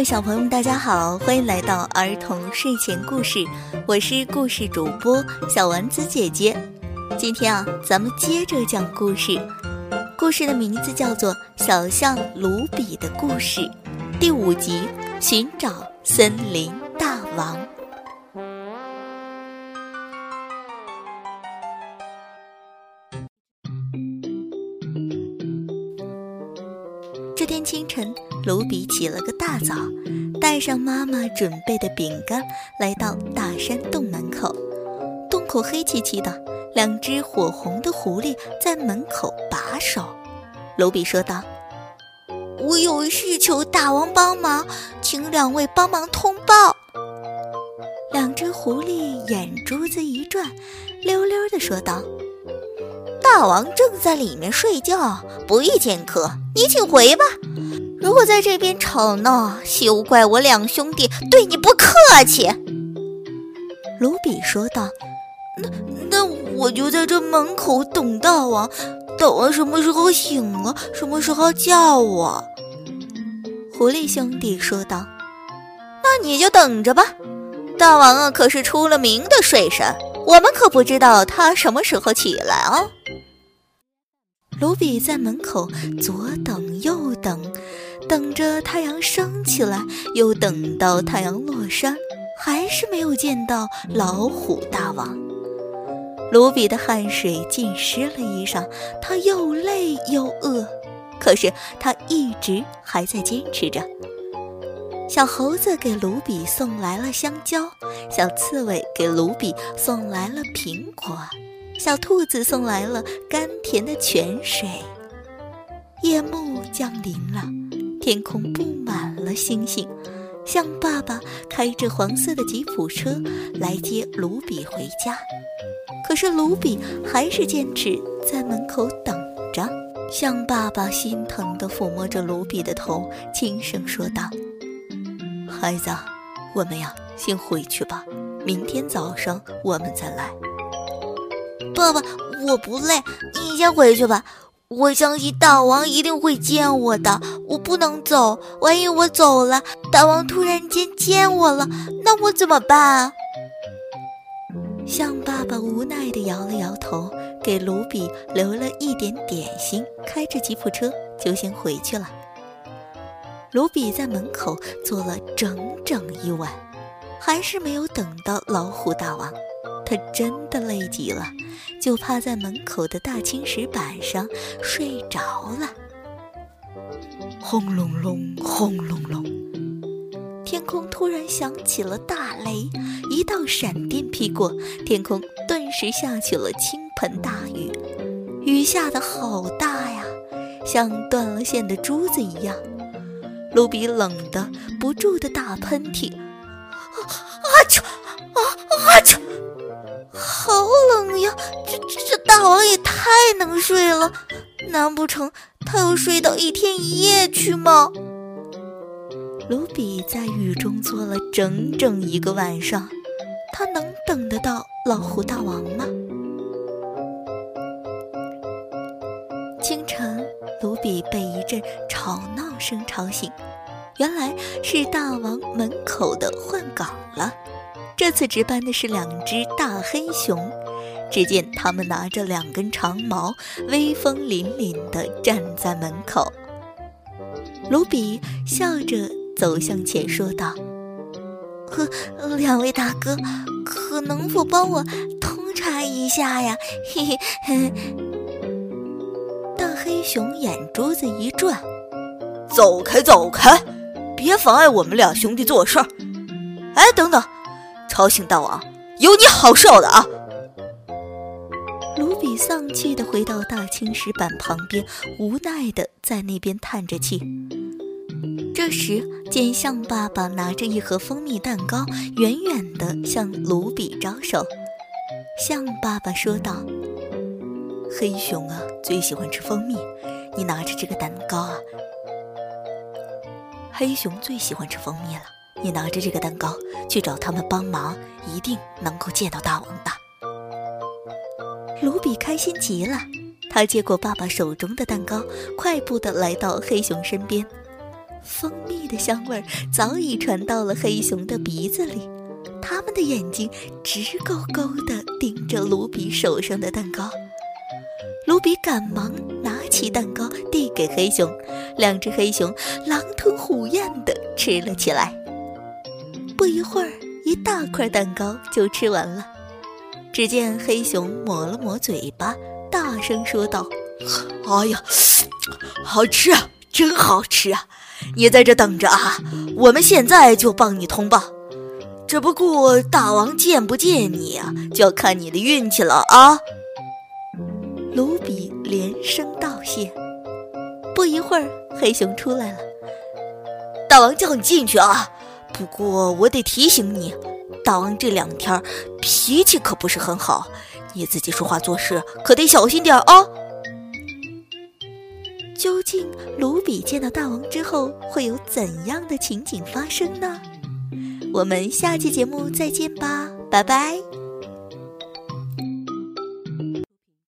位小朋友们，大家好，欢迎来到儿童睡前故事，我是故事主播小丸子姐姐。今天啊，咱们接着讲故事，故事的名字叫做《小象卢比的故事》，第五集：寻找森林大王。卢比起了个大早，带上妈妈准备的饼干，来到大山洞门口。洞口黑漆漆的，两只火红的狐狸在门口把守。卢比说道：“我有事求大王帮忙，请两位帮忙通报。”两只狐狸眼珠子一转，溜溜地说道。大王正在里面睡觉，不宜见客，你请回吧。如果在这边吵闹，休怪我两兄弟对你不客气。”卢比说道。“那那我就在这门口等大王，大王什么时候醒了，什么时候叫我。”狐狸兄弟说道。“那你就等着吧。大王啊，可是出了名的睡神，我们可不知道他什么时候起来啊。”卢比在门口左等右等，等着太阳升起来，又等到太阳落山，还是没有见到老虎大王。卢比的汗水浸湿了衣裳，他又累又饿，可是他一直还在坚持着。小猴子给卢比送来了香蕉，小刺猬给卢比送来了苹果。小兔子送来了甘甜的泉水。夜幕降临了，天空布满了星星。象爸爸开着黄色的吉普车来接卢比回家，可是卢比还是坚持在门口等着。象爸爸心疼地抚摸着卢比的头，轻声说道：“孩子，我们呀，先回去吧，明天早上我们再来。”爸爸，我不累，你先回去吧。我相信大王一定会见我的，我不能走。万一我走了，大王突然间见我了，那我怎么办？象爸爸无奈地摇了摇头，给卢比留了一点点心，开着吉普车就先回去了。卢比在门口坐了整整一晚，还是没有等到老虎大王。他真的累极了，就趴在门口的大青石板上睡着了。轰隆隆，轰隆隆，天空突然响起了大雷，一道闪电劈过，天空顿时下起了倾盆大雨，雨下的好大呀，像断了线的珠子一样。卢比冷的不住的打喷嚏，啊啾，啊啊！好冷呀！这这这大王也太能睡了，难不成他要睡到一天一夜去吗？卢比在雨中坐了整整一个晚上，他能等得到老虎大王吗？清晨，卢比被一阵吵闹声吵醒，原来是大王门口的换岗了。这次值班的是两只大黑熊，只见他们拿着两根长矛，威风凛凛地站在门口。卢比笑着走向前，说道：“呵，两位大哥，可能否帮我通查一下呀？”嘿嘿嘿。大黑熊眼珠子一转：“走开，走开，别妨碍我们俩兄弟做事儿！哎，等等。”吵醒大王，有你好受的啊！卢比丧气的回到大青石板旁边，无奈的在那边叹着气。这时，见象爸爸拿着一盒蜂蜜蛋糕，远远的向卢比招手。象爸爸说道：“黑熊啊，最喜欢吃蜂蜜，你拿着这个蛋糕啊。黑熊最喜欢吃蜂蜜了。”你拿着这个蛋糕去找他们帮忙，一定能够见到大王的。卢比开心极了，他接过爸爸手中的蛋糕，快步的来到黑熊身边。蜂蜜的香味早已传到了黑熊的鼻子里，他们的眼睛直勾勾地盯着卢比手上的蛋糕。卢比赶忙拿起蛋糕递给黑熊，两只黑熊狼吞虎咽地吃了起来。不一会儿，一大块蛋糕就吃完了。只见黑熊抹了抹嘴巴，大声说道：“哎呀，好吃啊，真好吃啊！你在这等着啊，我们现在就帮你通报。只不过大王见不见你啊，就要看你的运气了啊。”卢比连声道谢。不一会儿，黑熊出来了。大王叫你进去啊！不过我得提醒你，大王这两天脾气可不是很好，你自己说话做事可得小心点啊。究竟卢比见到大王之后会有怎样的情景发生呢？我们下期节目再见吧，拜拜。